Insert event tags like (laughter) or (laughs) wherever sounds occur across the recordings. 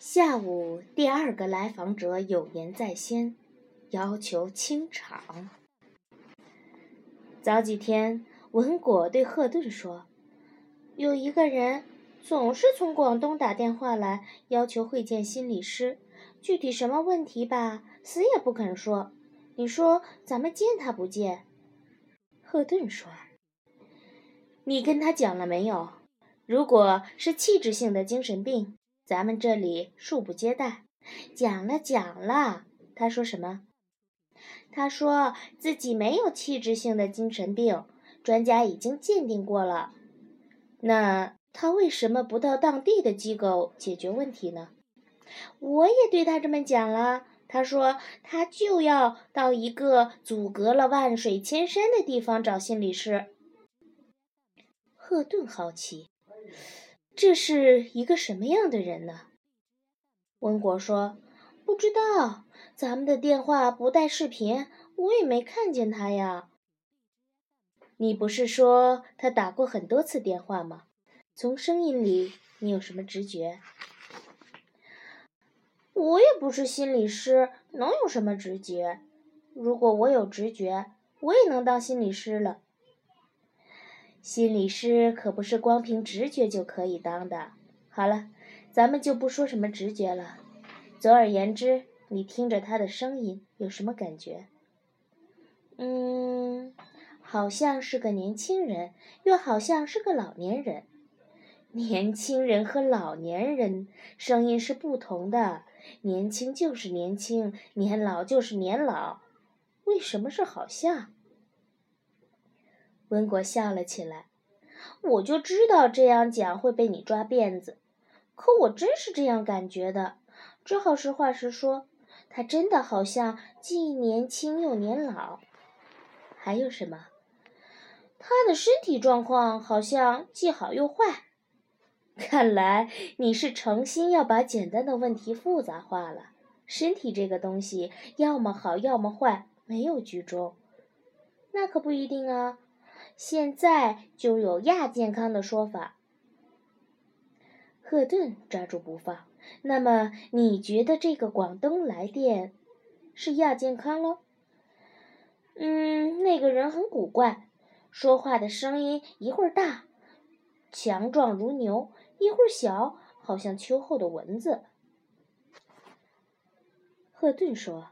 下午，第二个来访者有言在先，要求清场。早几天，文果对赫顿说：“有一个人总是从广东打电话来，要求会见心理师，具体什么问题吧，死也不肯说。你说咱们见他不见？”赫顿说：“你跟他讲了没有？如果是器质性的精神病。”咱们这里恕不接待。讲了讲了，他说什么？他说自己没有器质性的精神病，专家已经鉴定过了。那他为什么不到当地的机构解决问题呢？我也对他这么讲了。他说他就要到一个阻隔了万水千山的地方找心理师。赫顿好奇。这是一个什么样的人呢？温果说：“不知道，咱们的电话不带视频，我也没看见他呀。”你不是说他打过很多次电话吗？从声音里，你有什么直觉？我也不是心理师，能有什么直觉？如果我有直觉，我也能当心理师了。心理师可不是光凭直觉就可以当的。好了，咱们就不说什么直觉了。总而言之，你听着他的声音有什么感觉？嗯，好像是个年轻人，又好像是个老年人。年轻人和老年人声音是不同的，年轻就是年轻，年老就是年老。为什么是好像？温果笑了起来，我就知道这样讲会被你抓辫子，可我真是这样感觉的。只好实话实说，他真的好像既年轻又年老。还有什么？他的身体状况好像既好又坏。看来你是诚心要把简单的问题复杂化了。身体这个东西，要么好，要么坏，没有居中。那可不一定啊。现在就有亚健康的说法。赫顿抓住不放。那么你觉得这个广东来电是亚健康喽？嗯，那个人很古怪，说话的声音一会儿大，强壮如牛，一会儿小，好像秋后的蚊子。赫顿说：“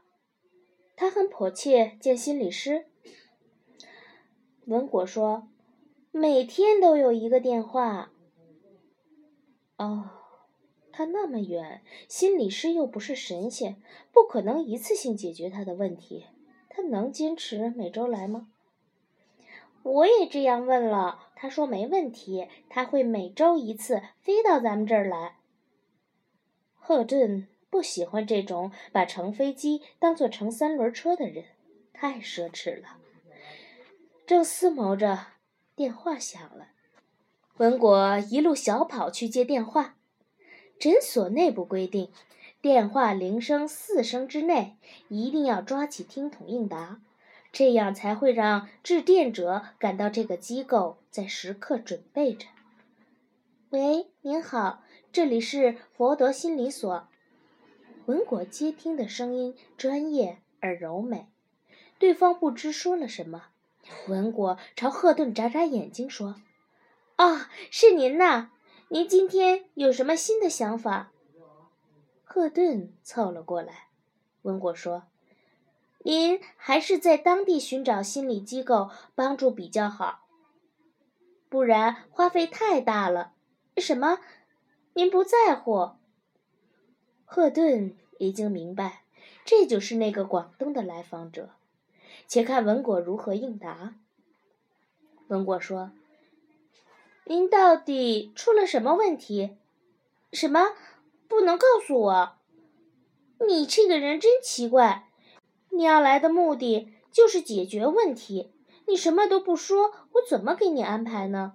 他很迫切见心理师。”文果说：“每天都有一个电话。”哦，他那么远，心理师又不是神仙，不可能一次性解决他的问题。他能坚持每周来吗？我也这样问了，他说没问题，他会每周一次飞到咱们这儿来。贺顿不喜欢这种把乘飞机当做乘三轮车的人，太奢侈了。正思谋着，电话响了。文果一路小跑去接电话。诊所内部规定，电话铃声四声之内一定要抓起听筒应答，这样才会让致电者感到这个机构在时刻准备着。喂，您好，这里是佛德心理所。文果接听的声音专业而柔美，对方不知说了什么。文果朝赫顿眨眨眼睛说：“哦，是您呐！您今天有什么新的想法？”赫顿凑了过来。文果说：“您还是在当地寻找心理机构帮助比较好，不然花费太大了。”什么？您不在乎？赫顿已经明白，这就是那个广东的来访者。且看文果如何应答。文果说：“您到底出了什么问题？什么不能告诉我？你这个人真奇怪！你要来的目的就是解决问题，你什么都不说，我怎么给你安排呢？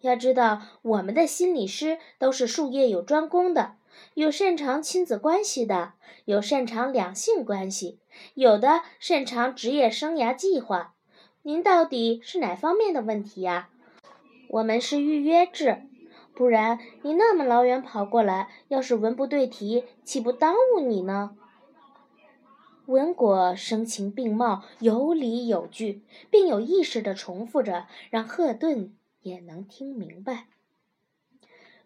要知道，我们的心理师都是术业有专攻的。”有擅长亲子关系的，有擅长两性关系，有的擅长职业生涯计划。您到底是哪方面的问题呀？我们是预约制，不然你那么老远跑过来，要是文不对题，岂不耽误你呢？文果声情并茂，有理有据，并有意识地重复着，让赫顿也能听明白。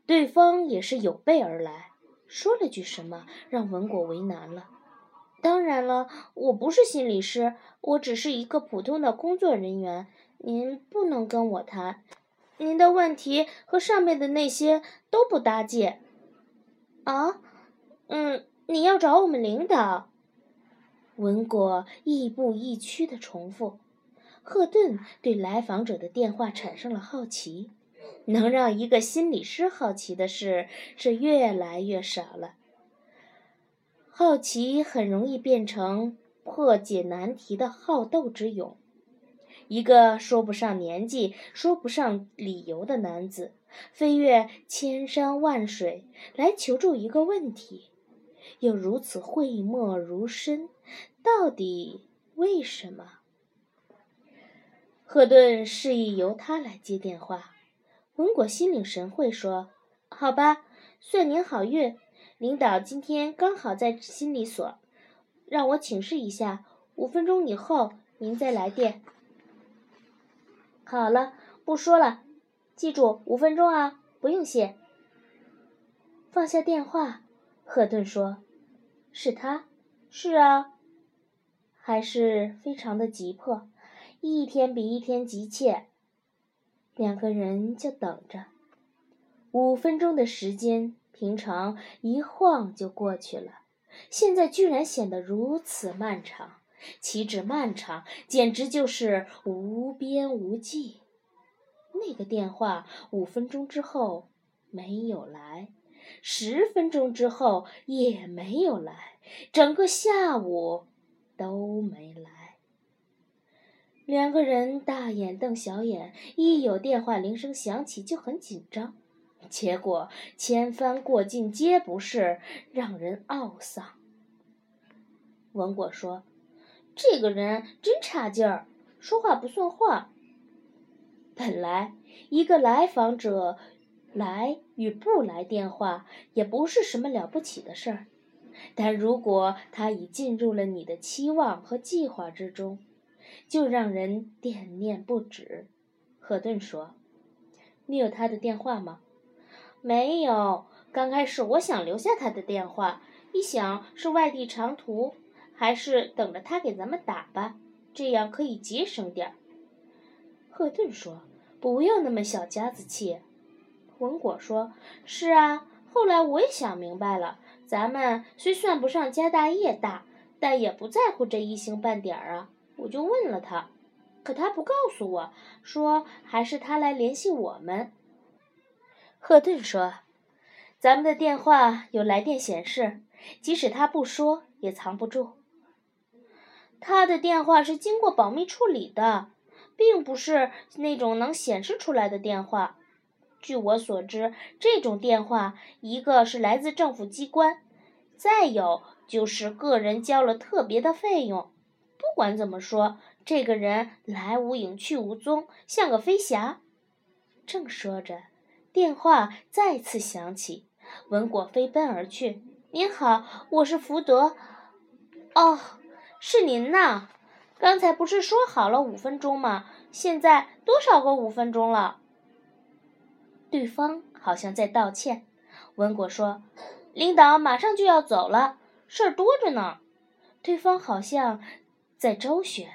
对方也是有备而来，说了句什么，让文果为难了。当然了，我不是心理师，我只是一个普通的工作人员。您不能跟我谈，您的问题和上面的那些都不搭界。啊，嗯，你要找我们领导。文果亦步亦趋的重复。赫顿对来访者的电话产生了好奇。能让一个心理师好奇的事是越来越少了。好奇很容易变成破解难题的好斗之勇。一个说不上年纪、说不上理由的男子，飞越千山万水来求助一个问题，又如此讳莫如深，到底为什么？赫顿示意由他来接电话。文果心领神会说：“好吧，算您好运。”领导今天刚好在心理所，让我请示一下。五分钟以后您再来电。好了，不说了，记住五分钟啊！不用谢。放下电话，赫顿说：“是他，是啊，还是非常的急迫，一天比一天急切。”两个人就等着，五分钟的时间。平常一晃就过去了，现在居然显得如此漫长。岂止漫长，简直就是无边无际。那个电话五分钟之后没有来，十分钟之后也没有来，整个下午都没来。两个人大眼瞪小眼，一有电话铃声响起就很紧张。结果千帆过尽皆不是，让人懊丧。文果说：“这个人真差劲儿，说话不算话。本来一个来访者来与不来电话也不是什么了不起的事儿，但如果他已进入了你的期望和计划之中，就让人惦念不止。”赫顿说：“你有他的电话吗？”没有，刚开始我想留下他的电话，一想是外地长途，还是等着他给咱们打吧，这样可以节省点儿。赫顿说：“不要那么小家子气。”文果说：“是啊，后来我也想明白了，咱们虽算不上家大业大，但也不在乎这一星半点儿啊。我就问了他，可他不告诉我，说还是他来联系我们。”赫顿说：“咱们的电话有来电显示，即使他不说，也藏不住。他的电话是经过保密处理的，并不是那种能显示出来的电话。据我所知，这种电话一个是来自政府机关，再有就是个人交了特别的费用。不管怎么说，这个人来无影去无踪，像个飞侠。”正说着。电话再次响起，文果飞奔而去。“您好，我是福德。”“哦，是您呐！刚才不是说好了五分钟吗？现在多少个五分钟了？”对方好像在道歉。文果说：“领导马上就要走了，事儿多着呢。”对方好像在周旋。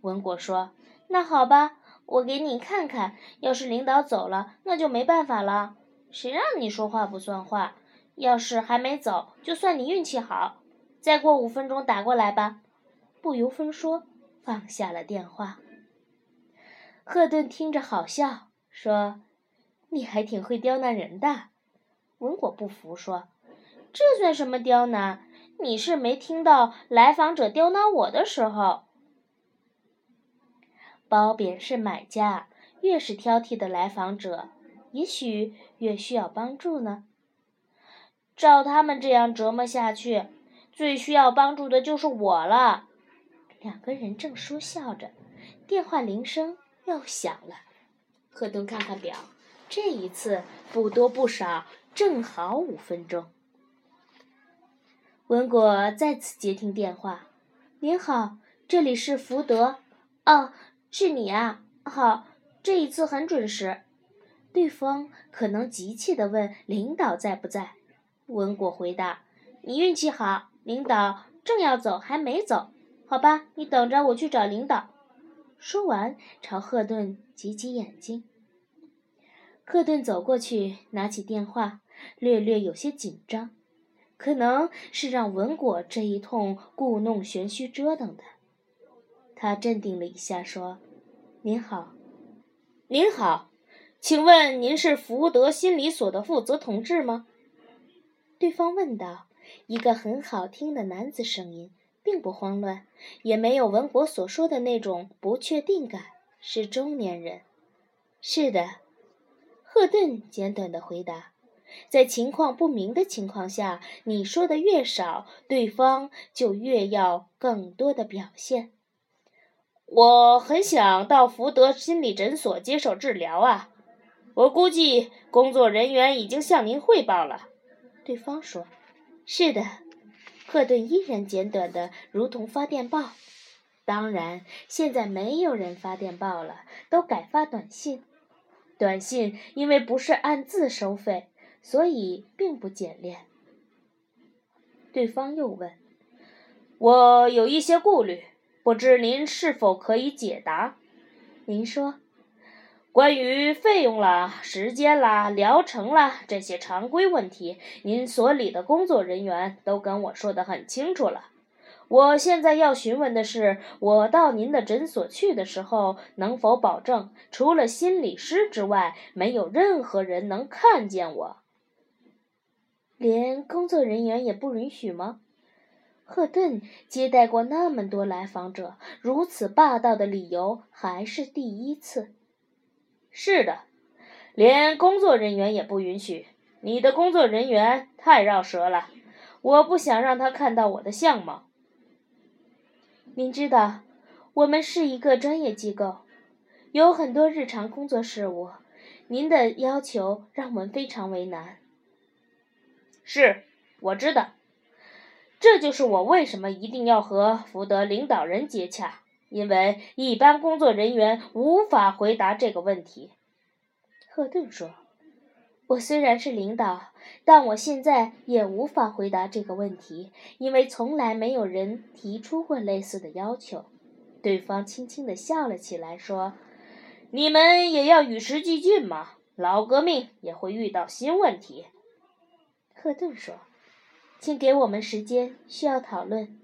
文果说：“那好吧。”我给你看看，要是领导走了，那就没办法了。谁让你说话不算话？要是还没走，就算你运气好。再过五分钟打过来吧。不由分说，放下了电话。赫顿听着好笑，说：“你还挺会刁难人的。”文果不服，说：“这算什么刁难？你是没听到来访者刁难我的时候。”褒贬是买家，越是挑剔的来访者，也许越需要帮助呢。照他们这样折磨下去，最需要帮助的就是我了。两个人正说笑着，电话铃声又响了。贺东看看表，这一次不多不少，正好五分钟。文果再次接听电话：“您好，这里是福德。哦，是你啊。好，这一次很准时。”对方可能急切地问：“领导在不在？”文果回答：“你运气好，领导正要走，还没走。好吧，你等着，我去找领导。”说完，朝赫顿挤挤眼睛。赫顿走过去，拿起电话，略略有些紧张，可能是让文果这一通故弄玄虚折腾的。他镇定了一下，说：“您好，您好，请问您是福德心理所的负责同志吗？”对方问道，一个很好听的男子声音。并不慌乱，也没有文国所说的那种不确定感。是中年人。是的，赫顿简短的回答。在情况不明的情况下，你说的越少，对方就越要更多的表现。我很想到福德心理诊所接受治疗啊！我估计工作人员已经向您汇报了。对方说：“是的。”赫顿依然简短的，如同发电报。当然，现在没有人发电报了，都改发短信。短信因为不是按字收费，所以并不简练。对方又问：“我有一些顾虑，不知您是否可以解答？”您说。关于费用啦、时间啦、疗程啦这些常规问题，您所里的工作人员都跟我说得很清楚了。我现在要询问的是，我到您的诊所去的时候，能否保证除了心理师之外，没有任何人能看见我？连工作人员也不允许吗？赫顿接待过那么多来访者，如此霸道的理由还是第一次。是的，连工作人员也不允许。你的工作人员太绕舌了，我不想让他看到我的相貌。您知道，我们是一个专业机构，有很多日常工作事务。您的要求让我们非常为难。是，我知道，这就是我为什么一定要和福德领导人接洽。因为一般工作人员无法回答这个问题，赫顿说：“我虽然是领导，但我现在也无法回答这个问题，因为从来没有人提出过类似的要求。”对方轻轻地笑了起来，说：“你们也要与时俱进嘛，老革命也会遇到新问题。”赫顿说：“请给我们时间，需要讨论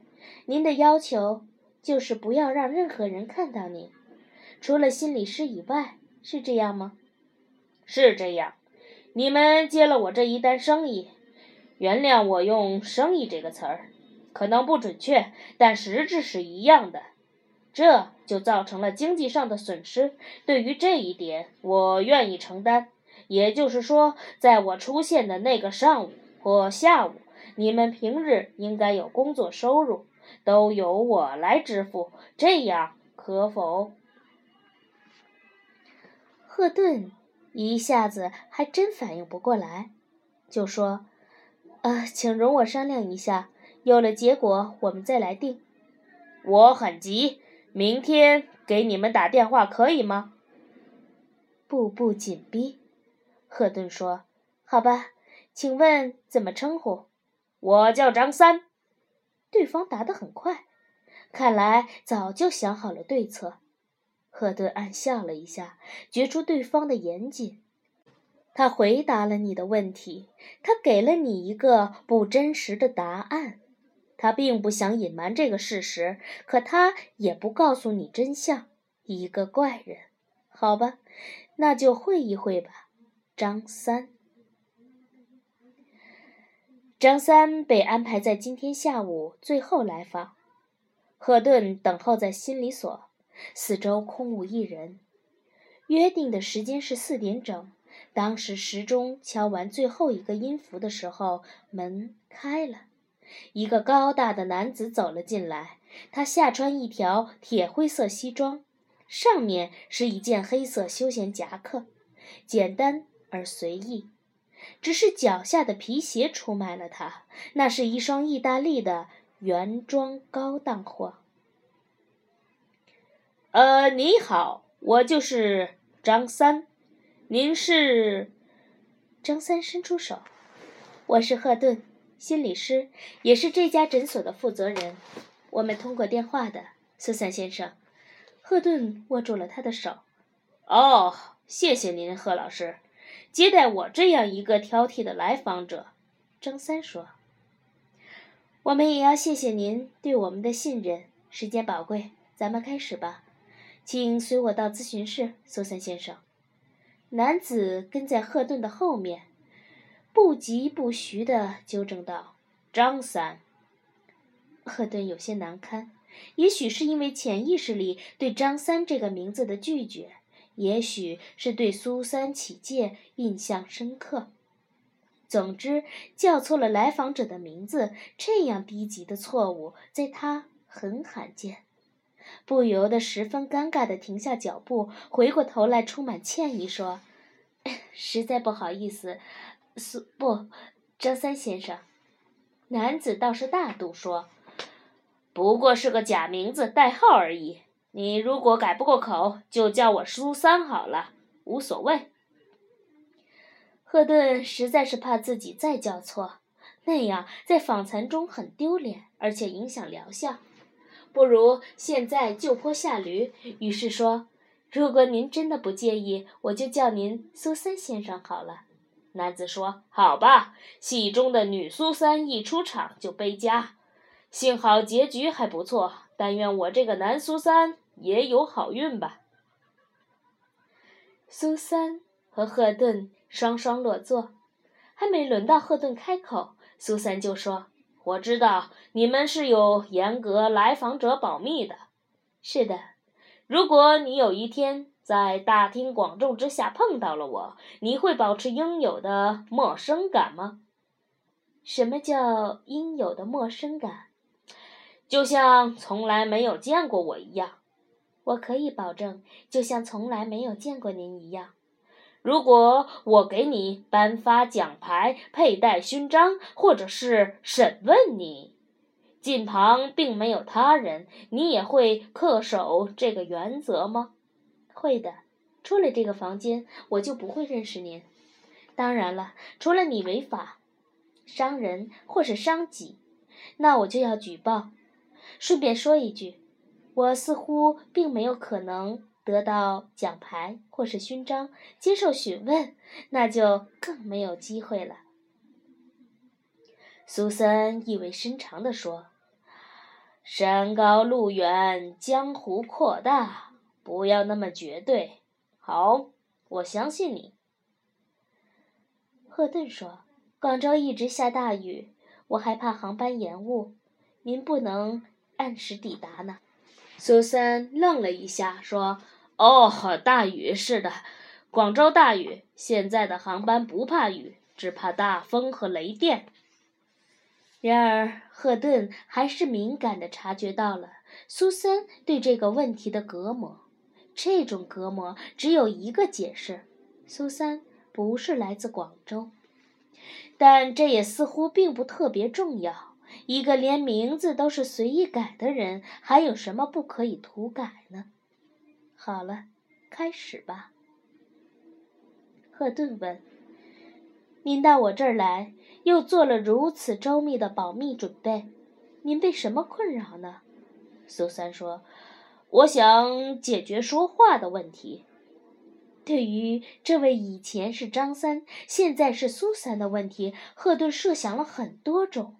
您的要求。”就是不要让任何人看到你，除了心理师以外，是这样吗？是这样。你们接了我这一单生意，原谅我用“生意”这个词儿，可能不准确，但实质是一样的。这就造成了经济上的损失。对于这一点，我愿意承担。也就是说，在我出现的那个上午或下午，你们平日应该有工作收入。都由我来支付，这样可否？赫顿一下子还真反应不过来，就说：“呃，请容我商量一下，有了结果我们再来定。”我很急，明天给你们打电话可以吗？步步紧逼，赫顿说：“好吧，请问怎么称呼？我叫张三。”对方答得很快，看来早就想好了对策。赫顿暗笑了一下，觉出对方的严谨。他回答了你的问题，他给了你一个不真实的答案。他并不想隐瞒这个事实，可他也不告诉你真相。一个怪人，好吧，那就会一会吧，张三。张三被安排在今天下午最后来访，赫顿等候在心理所，四周空无一人。约定的时间是四点整，当时时钟敲完最后一个音符的时候，门开了，一个高大的男子走了进来。他下穿一条铁灰色西装，上面是一件黑色休闲夹克，简单而随意，只是脚下的皮鞋出卖了他，那是一双意大利的原装高档货。呃，你好，我就是张三，您是？张三伸出手，我是赫顿，心理师，也是这家诊所的负责人。我们通过电话的，苏珊先生。赫顿握住了他的手。哦，谢谢您，贺老师，接待我这样一个挑剔的来访者。张三说：“我们也要谢谢您对我们的信任。时间宝贵，咱们开始吧。请随我到咨询室，苏三先生。”男子跟在赫顿的后面，不疾不徐地纠正道：“张三。”赫顿有些难堪，也许是因为潜意识里对张三这个名字的拒绝，也许是对苏三起见印象深刻。总之，叫错了来访者的名字，这样低级的错误，在他很罕见。不由得十分尴尬地停下脚步，回过头来，充满歉意说：“ (laughs) 实在不好意思，苏不，张三先生。”男子倒是大度说：“不过是个假名字，代号而已。你如果改不过口，就叫我苏三好了，无所谓。”赫顿实在是怕自己再叫错，那样在访谈中很丢脸，而且影响疗效。不如现在就坡下驴。于是说：“如果您真的不介意，我就叫您苏三先生好了。”男子说：“好吧，戏中的女苏三一出场就悲佳，幸好结局还不错。但愿我这个男苏三也有好运吧。”苏三和赫顿双双落座，还没轮到赫顿开口，苏三就说。我知道你们是有严格来访者保密的。是的，如果你有一天在大庭广众之下碰到了我，你会保持应有的陌生感吗？什么叫应有的陌生感？就像从来没有见过我一样。我可以保证，就像从来没有见过您一样。如果我给你颁发奖牌、佩戴勋章，或者是审问你，近旁并没有他人，你也会恪守这个原则吗？会的。出了这个房间，我就不会认识您。当然了，除了你违法、伤人或是伤己，那我就要举报。顺便说一句，我似乎并没有可能。得到奖牌或是勋章，接受询问，那就更没有机会了。苏森意味深长地说：“山高路远，江湖扩大，不要那么绝对。”好，我相信你。赫顿说：“广州一直下大雨，我害怕航班延误，您不能按时抵达呢。”苏三愣了一下，说。哦，大雨是的，广州大雨。现在的航班不怕雨，只怕大风和雷电。然而，赫顿还是敏感地察觉到了苏三对这个问题的隔膜。这种隔膜只有一个解释：苏三不是来自广州。但这也似乎并不特别重要。一个连名字都是随意改的人，还有什么不可以涂改呢？好了，开始吧。赫顿问：“您到我这儿来，又做了如此周密的保密准备，您被什么困扰呢？”苏三说：“我想解决说话的问题。”对于这位以前是张三，现在是苏三的问题，赫顿设想了很多种，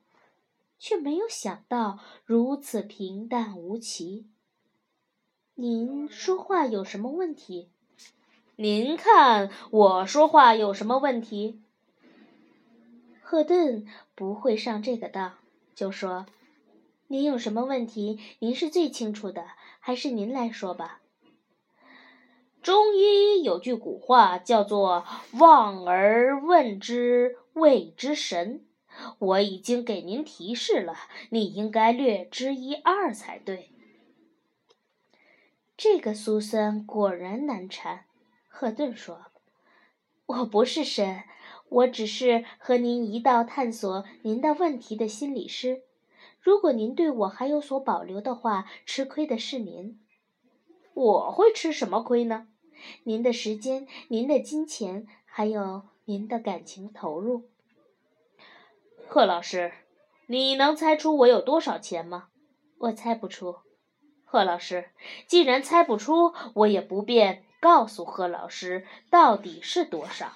却没有想到如此平淡无奇。您说话有什么问题？您看我说话有什么问题？赫顿不会上这个当，就说：“您有什么问题？您是最清楚的，还是您来说吧。”中医有句古话叫做“望而问之谓之神”，我已经给您提示了，你应该略知一二才对。这个苏三果然难缠，赫顿说：“我不是神，我只是和您一道探索您的问题的心理师。如果您对我还有所保留的话，吃亏的是您。我会吃什么亏呢？您的时间、您的金钱，还有您的感情投入。贺老师，你能猜出我有多少钱吗？我猜不出。贺老师，既然猜不出，我也不便告诉贺老师到底是多少，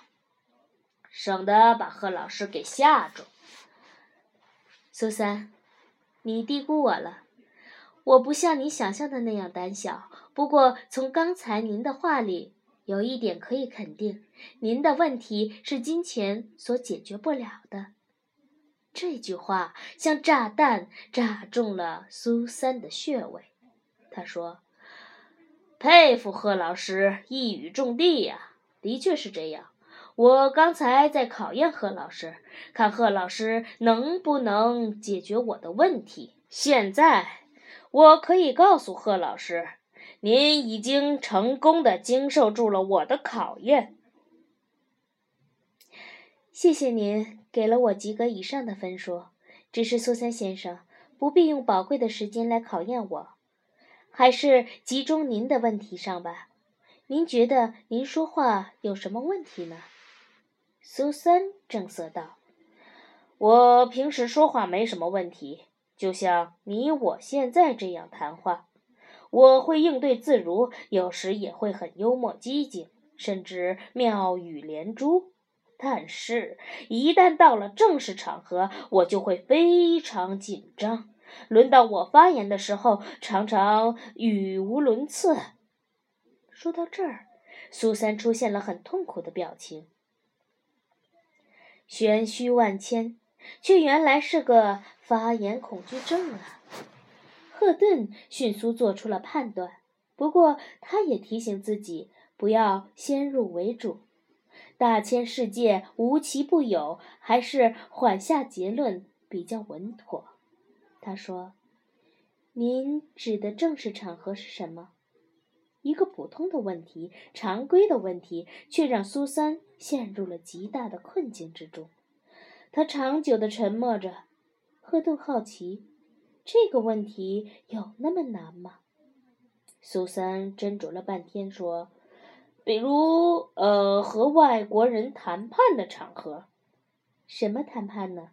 省得把贺老师给吓着。苏三。你低估我了，我不像你想象的那样胆小。不过从刚才您的话里，有一点可以肯定：您的问题是金钱所解决不了的。这句话像炸弹炸中了苏三的穴位。他说：“佩服贺老师，一语中的呀！的确是这样。我刚才在考验贺老师，看贺老师能不能解决我的问题。现在，我可以告诉贺老师，您已经成功的经受住了我的考验。谢谢您给了我及格以上的分数。只是苏三先生，不必用宝贵的时间来考验我，还是集中您的问题上吧。您觉得您说话有什么问题呢？苏三正色道：“我平时说话没什么问题，就像你我现在这样谈话，我会应对自如，有时也会很幽默机警，甚至妙语连珠。但是，一旦到了正式场合，我就会非常紧张。轮到我发言的时候，常常语无伦次。”说到这儿，苏三出现了很痛苦的表情。玄虚万千，却原来是个发言恐惧症啊！赫顿迅速做出了判断，不过他也提醒自己不要先入为主。大千世界无奇不有，还是缓下结论比较稳妥。他说：“您指的正式场合是什么？”一个普通的问题，常规的问题，却让苏三陷入了极大的困境之中。他长久的沉默着。赫顿好奇，这个问题有那么难吗？苏三斟酌了半天，说：“比如，呃，和外国人谈判的场合。什么谈判呢？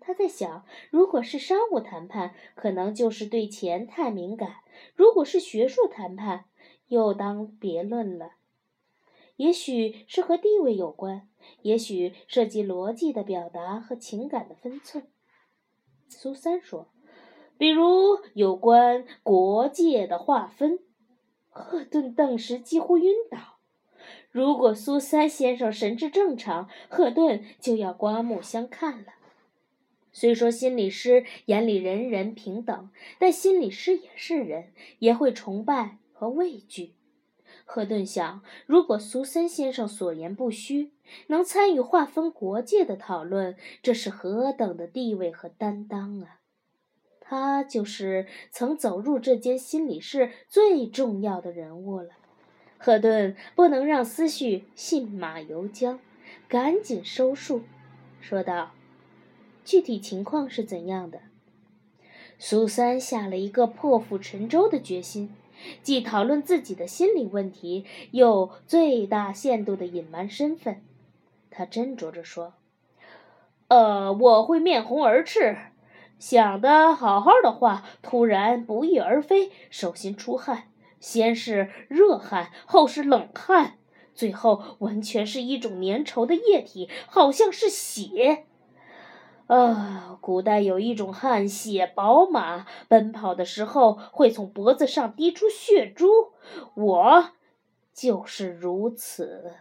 他在想，如果是商务谈判，可能就是对钱太敏感；如果是学术谈判，又当别论了，也许是和地位有关，也许涉及逻辑的表达和情感的分寸。苏三说：“比如有关国界的划分。(laughs) ”赫顿顿时几乎晕倒。如果苏三先生神志正常，赫顿就要刮目相看了。虽说心理师眼里人人平等，但心理师也是人，也会崇拜。和畏惧，赫顿想：如果苏三先生所言不虚，能参与划分国界的讨论，这是何等的地位和担当啊！他就是曾走入这间心理室最重要的人物了。赫顿不能让思绪信马由缰，赶紧收束，说道：“具体情况是怎样的？”苏三下了一个破釜沉舟的决心。既讨论自己的心理问题，又最大限度的隐瞒身份。他斟酌着说：“呃，我会面红耳赤，想的好好的话，突然不翼而飞，手心出汗，先是热汗，后是冷汗，最后完全是一种粘稠的液体，好像是血。”啊，古代有一种汗血宝马，奔跑的时候会从脖子上滴出血珠，我就是如此。